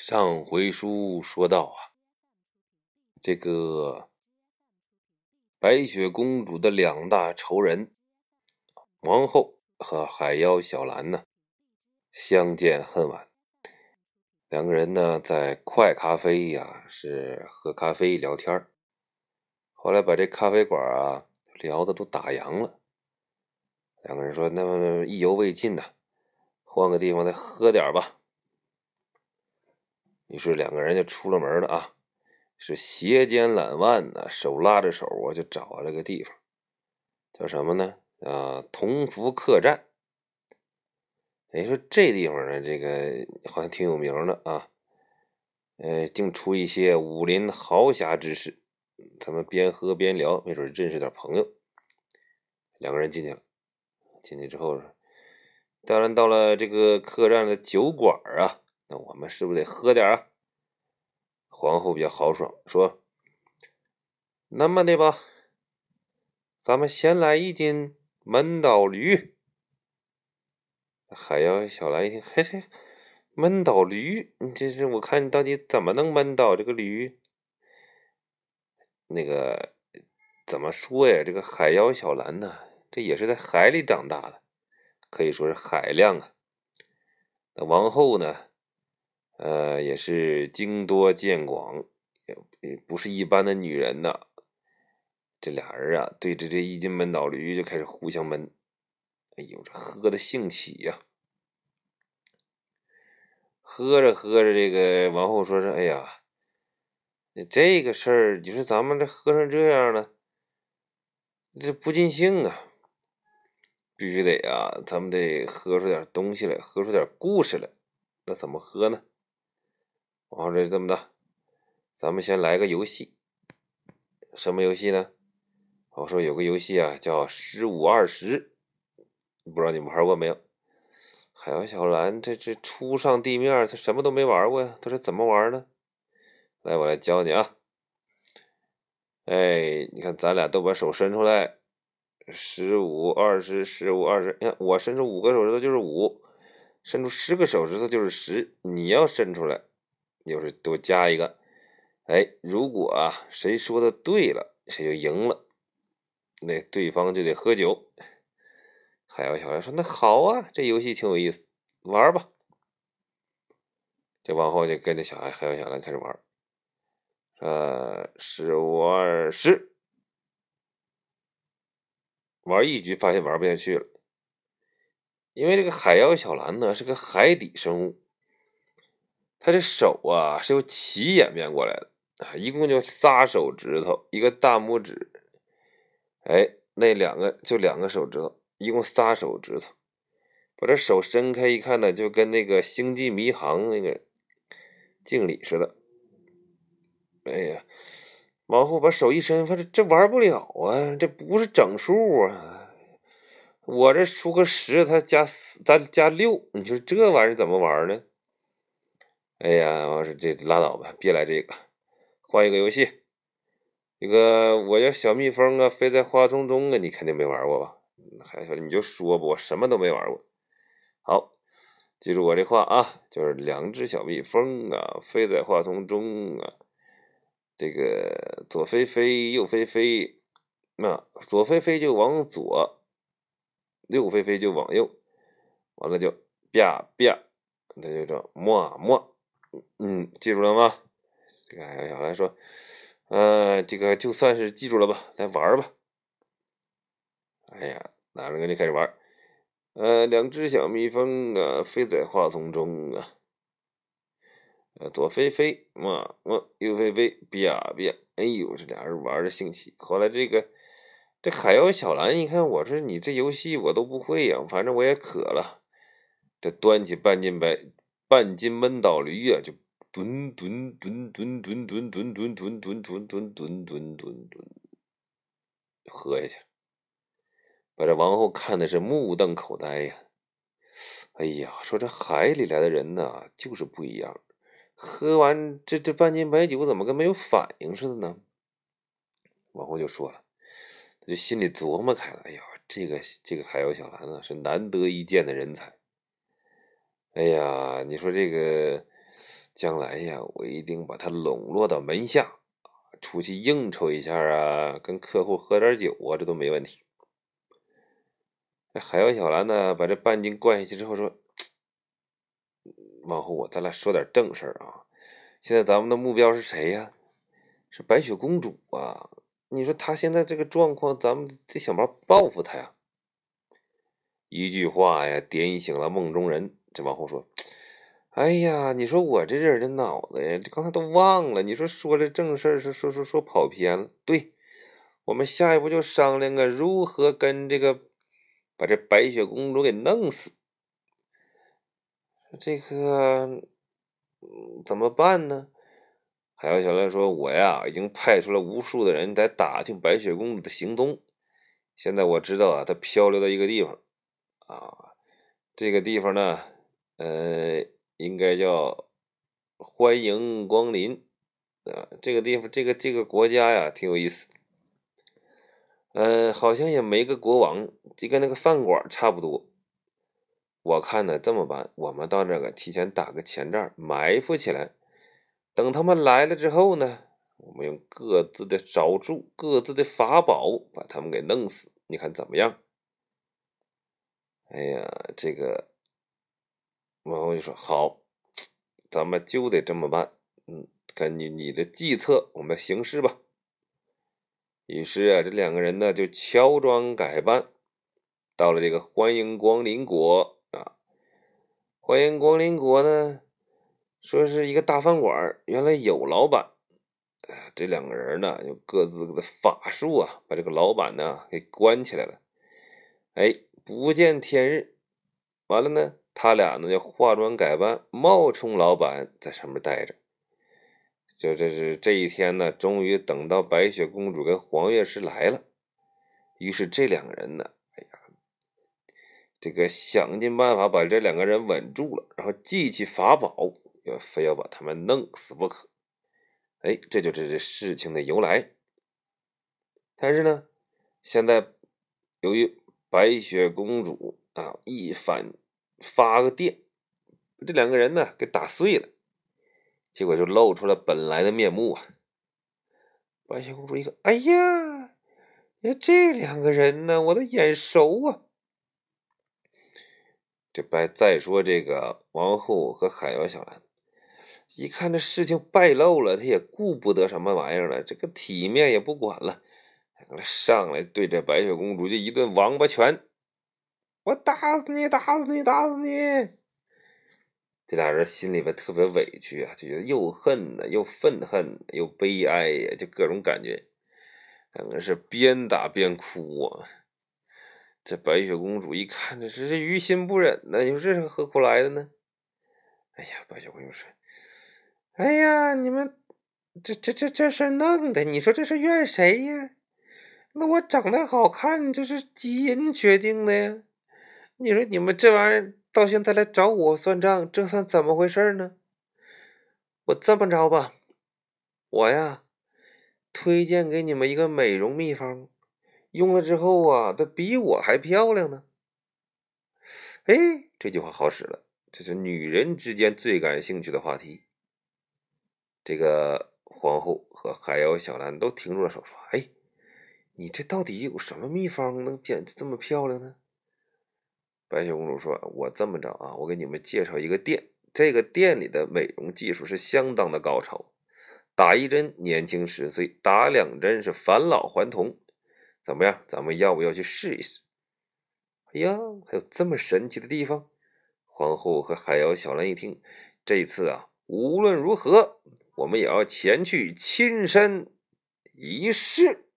上回书说到啊，这个白雪公主的两大仇人王后和海妖小兰呢，相见恨晚。两个人呢，在快咖啡呀，是喝咖啡聊天后来把这咖啡馆啊聊的都打烊了。两个人说：“那么意犹未尽呢，换个地方再喝点吧。”于是两个人就出了门了啊，是斜肩揽腕呢，手拉着手啊，就找了个地方，叫什么呢？啊，同福客栈。哎，说这地方呢，这个好像挺有名的啊，呃，净出一些武林豪侠之士。咱们边喝边聊，没准认识点朋友。两个人进去了，进去之后，当然到了这个客栈的酒馆啊。那我们是不是得喝点啊？皇后比较豪爽，说：“那么的吧，咱们先来一斤闷倒驴。”海妖小兰一听，嘿嘿，闷倒驴，你这是我看你到底怎么能闷倒这个驴？那个怎么说呀？这个海妖小兰呢，这也是在海里长大的，可以说是海量啊。那王后呢？呃，也是经多见广，也不是一般的女人呐。这俩人啊，对着这一斤闷倒驴就开始互相闷。哎呦，这喝的兴起呀！喝着喝着，这个王后说是：“哎呀，这个事儿，你说咱们这喝成这样了，这不尽兴啊！必须得啊，咱们得喝出点东西来，喝出点故事来。那怎么喝呢？”然后这这么的，咱们先来个游戏，什么游戏呢？我说有个游戏啊，叫十五二十，不知道你们玩过没有？海洋小兰这这初上地面，他什么都没玩过呀，他说怎么玩呢？来，我来教你啊！哎，你看咱俩都把手伸出来，十五二十，十五二十，你看我伸出五个手指头就是五，伸出十个手指头就是十，你要伸出来。就是多加一个，哎，如果啊谁说的对了，谁就赢了，那对方就得喝酒。海妖小兰说：“那好啊，这游戏挺有意思，玩吧。”这往后就跟着小孩海妖小兰开始玩，呃，十五二十，玩一局发现玩不下去了，因为这个海妖小兰呢是个海底生物。他这手啊是由起演变过来的啊，一共就仨手指头，一个大拇指，哎，那两个就两个手指头，一共仨手指头。把这手伸开一看呢，就跟那个星际迷航那个敬礼似的。哎呀，往后把手一伸，发现这玩不了啊，这不是整数啊！我这出个十，他加咱加六，你说这玩意儿怎么玩呢？哎呀，我说这拉倒吧，别来这个，换一个游戏。那个我叫小蜜蜂啊，飞在花丛中啊，你肯定没玩过吧？还说你就说吧，我什么都没玩过。好，记住我这话啊，就是两只小蜜蜂啊，飞在花丛中啊，这个左飞飞，右飞飞，那左飞飞就往左，右飞飞就往右，完了就啪啪，它就叫么么。嗯，记住了吗？这个海妖小兰说：“呃，这个就算是记住了吧，来玩吧。”哎呀，拿着个就开始玩。呃，两只小蜜蜂啊，飞在花丛中啊，呃，左飞飞，嘛嘛，右飞飞，啪啪。哎呦，这俩人玩的兴起。后来这个这海妖小兰一看，我说你这游戏我都不会呀，反正我也渴了，这端起半斤白。半斤闷倒驴呀，就吨吨吨吨吨吨吨吨吨吨吨吨吨吨吨吨喝下去，把这王后看的是目瞪口呆呀！哎呀，说这海里来的人呐，就是不一样，喝完这这半斤白酒，怎么跟没有反应似的呢？王后就说了，他就心里琢磨开了，哎呀，这个这个海妖小兰呢，是难得一见的人才。哎呀，你说这个将来呀，我一定把他笼络到门下，出去应酬一下啊，跟客户喝点酒啊，这都没问题。这海妖小兰呢，把这半斤灌下去之后说：“往后啊，咱俩说点正事儿啊。现在咱们的目标是谁呀？是白雪公主啊。你说她现在这个状况，咱们得想办法报复她呀。”一句话呀，点醒了梦中人。这王后说：“哎呀，你说我这人的脑子呀，这刚才都忘了。你说说这正事儿，是说说说跑偏了。对，我们下一步就商量个如何跟这个。”把这白雪公主给弄死，这个怎么办呢？海妖小兰说：“我呀，已经派出了无数的人在打听白雪公主的行踪。现在我知道啊，她漂流到一个地方啊，这个地方呢，呃，应该叫欢迎光临啊。这个地方，这个这个国家呀，挺有意思。”嗯，好像也没个国王，就跟那个饭馆差不多。我看呢，这么办，我们到这个提前打个前站，埋伏起来，等他们来了之后呢，我们用各自的招数、各自的法宝把他们给弄死。你看怎么样？哎呀，这个王后就说好，咱们就得这么办。嗯，根据你的计策，我们行事吧。于是啊，这两个人呢就乔装改扮，到了这个欢迎光临国啊。欢迎光临国呢，说是一个大饭馆，原来有老板。哎，这两个人呢，用各自的法术啊，把这个老板呢给关起来了。哎，不见天日，完了呢，他俩呢就化妆改扮，冒充老板在上面待着。就这是这一天呢，终于等到白雪公主跟黄乐师来了。于是这两个人呢，哎呀，这个想尽办法把这两个人稳住了，然后记起法宝，要非要把他们弄死不可。哎，这就是这事情的由来。但是呢，现在由于白雪公主啊一反发个电，这两个人呢给打碎了。结果就露出了本来的面目啊！白雪公主一看，哎呀，这两个人呢，我都眼熟啊！这白再说这个王后和海妖小兰，一看这事情败露了，他也顾不得什么玩意儿了，这个体面也不管了，上来对着白雪公主就一顿王八拳，我打死你，打死你，打死你！这俩人心里边特别委屈啊，就觉得又恨呢，又愤恨，又悲哀呀，就各种感觉。两个是边打边哭啊。这白雪公主一看，这是于心不忍呢。你说这是何苦来的呢？哎呀，白雪公主说：“哎呀，你们这这这这事弄的，你说这是怨谁呀？那我长得好看，这是基因决定的呀。你说你们这玩意儿。”到现在来找我算账，这算怎么回事呢？我这么着吧，我呀，推荐给你们一个美容秘方，用了之后啊，它比我还漂亮呢。哎，这句话好使了，这是女人之间最感兴趣的话题。这个皇后和海妖小兰都停住了手，说：“哎，你这到底有什么秘方能变得这么漂亮呢？”白雪公主说：“我这么着啊，我给你们介绍一个店，这个店里的美容技术是相当的高超，打一针年轻十岁，打两针是返老还童。怎么样？咱们要不要去试一试？”哎呀，还有这么神奇的地方！皇后和海妖小兰一听，这次啊，无论如何，我们也要前去亲身一试。